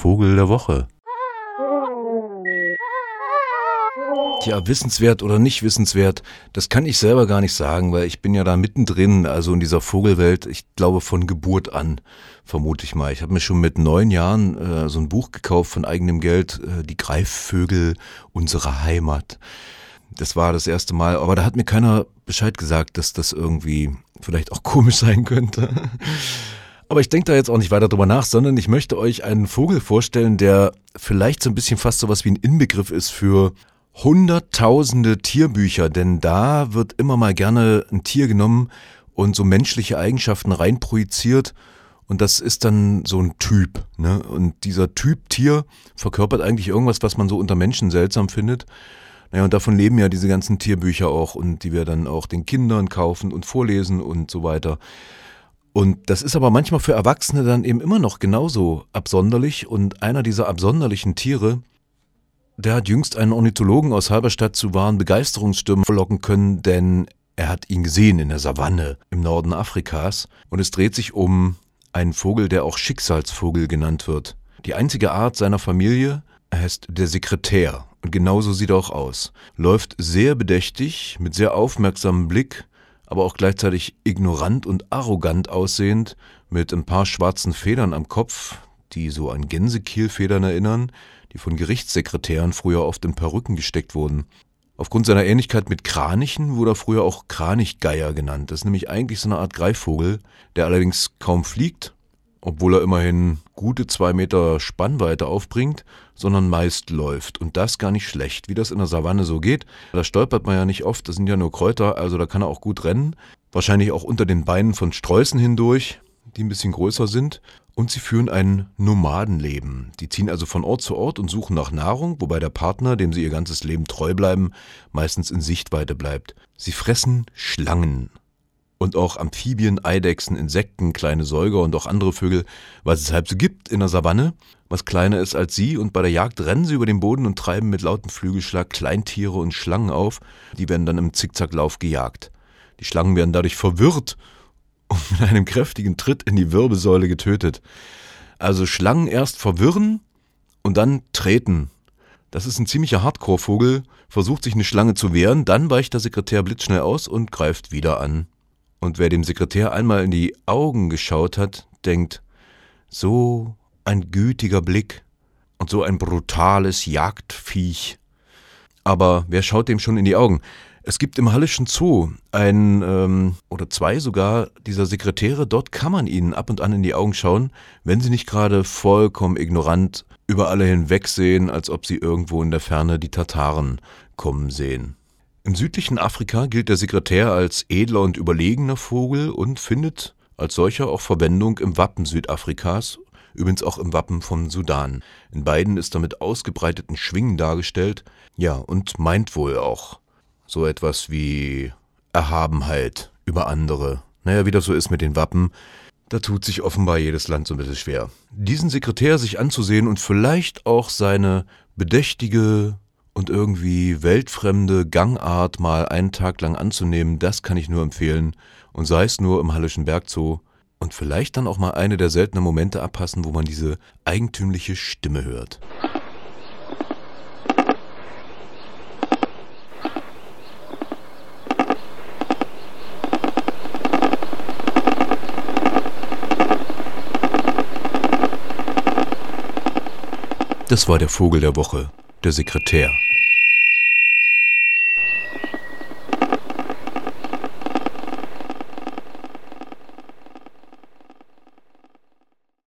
Vogel der Woche. Tja, wissenswert oder nicht wissenswert, das kann ich selber gar nicht sagen, weil ich bin ja da mittendrin, also in dieser Vogelwelt, ich glaube von Geburt an, vermute ich mal. Ich habe mir schon mit neun Jahren äh, so ein Buch gekauft von eigenem Geld, äh, Die Greifvögel unserer Heimat. Das war das erste Mal, aber da hat mir keiner Bescheid gesagt, dass das irgendwie vielleicht auch komisch sein könnte. Aber ich denke da jetzt auch nicht weiter drüber nach, sondern ich möchte euch einen Vogel vorstellen, der vielleicht so ein bisschen fast so was wie ein Inbegriff ist für hunderttausende Tierbücher, denn da wird immer mal gerne ein Tier genommen und so menschliche Eigenschaften reinprojiziert und das ist dann so ein Typ. Ne? Und dieser Typ Tier verkörpert eigentlich irgendwas, was man so unter Menschen seltsam findet. Naja, und davon leben ja diese ganzen Tierbücher auch und die wir dann auch den Kindern kaufen und vorlesen und so weiter. Und das ist aber manchmal für Erwachsene dann eben immer noch genauso absonderlich und einer dieser absonderlichen Tiere, der hat jüngst einen Ornithologen aus Halberstadt zu wahren Begeisterungsstürmen verlocken können, denn er hat ihn gesehen in der Savanne im Norden Afrikas und es dreht sich um einen Vogel, der auch Schicksalsvogel genannt wird. Die einzige Art seiner Familie heißt der Sekretär und genauso sieht er auch aus. Läuft sehr bedächtig, mit sehr aufmerksamem Blick, aber auch gleichzeitig ignorant und arrogant aussehend, mit ein paar schwarzen Federn am Kopf, die so an Gänsekielfedern erinnern, die von Gerichtssekretären früher oft in Perücken gesteckt wurden. Aufgrund seiner Ähnlichkeit mit Kranichen wurde er früher auch Kranichgeier genannt. Das ist nämlich eigentlich so eine Art Greifvogel, der allerdings kaum fliegt, obwohl er immerhin gute zwei Meter Spannweite aufbringt, sondern meist läuft. Und das gar nicht schlecht, wie das in der Savanne so geht. Da stolpert man ja nicht oft, das sind ja nur Kräuter, also da kann er auch gut rennen. Wahrscheinlich auch unter den Beinen von Sträußen hindurch, die ein bisschen größer sind. Und sie führen ein Nomadenleben. Die ziehen also von Ort zu Ort und suchen nach Nahrung, wobei der Partner, dem sie ihr ganzes Leben treu bleiben, meistens in Sichtweite bleibt. Sie fressen Schlangen und auch Amphibien, Eidechsen, Insekten, kleine Säuger und auch andere Vögel, was es halb so gibt in der Savanne, was kleiner ist als sie, und bei der Jagd rennen sie über den Boden und treiben mit lautem Flügelschlag Kleintiere und Schlangen auf, die werden dann im Zickzacklauf gejagt. Die Schlangen werden dadurch verwirrt und mit einem kräftigen Tritt in die Wirbelsäule getötet. Also Schlangen erst verwirren und dann treten. Das ist ein ziemlicher Hardcore-Vogel, versucht sich eine Schlange zu wehren, dann weicht der Sekretär blitzschnell aus und greift wieder an. Und wer dem Sekretär einmal in die Augen geschaut hat, denkt, so ein gütiger Blick und so ein brutales Jagdviech. Aber wer schaut dem schon in die Augen? Es gibt im Hallischen Zoo ein ähm, oder zwei sogar dieser Sekretäre. Dort kann man ihnen ab und an in die Augen schauen, wenn sie nicht gerade vollkommen ignorant über alle hinwegsehen, als ob sie irgendwo in der Ferne die Tataren kommen sehen. Im südlichen Afrika gilt der Sekretär als edler und überlegener Vogel und findet als solcher auch Verwendung im Wappen Südafrikas, übrigens auch im Wappen von Sudan. In beiden ist er mit ausgebreiteten Schwingen dargestellt, ja, und meint wohl auch so etwas wie Erhabenheit über andere. Naja, wie das so ist mit den Wappen, da tut sich offenbar jedes Land so ein bisschen schwer. Diesen Sekretär sich anzusehen und vielleicht auch seine bedächtige und irgendwie weltfremde Gangart mal einen Tag lang anzunehmen, das kann ich nur empfehlen. Und sei es nur im Hallischen Bergzoo. Und vielleicht dann auch mal eine der seltenen Momente abpassen, wo man diese eigentümliche Stimme hört. Das war der Vogel der Woche, der Sekretär.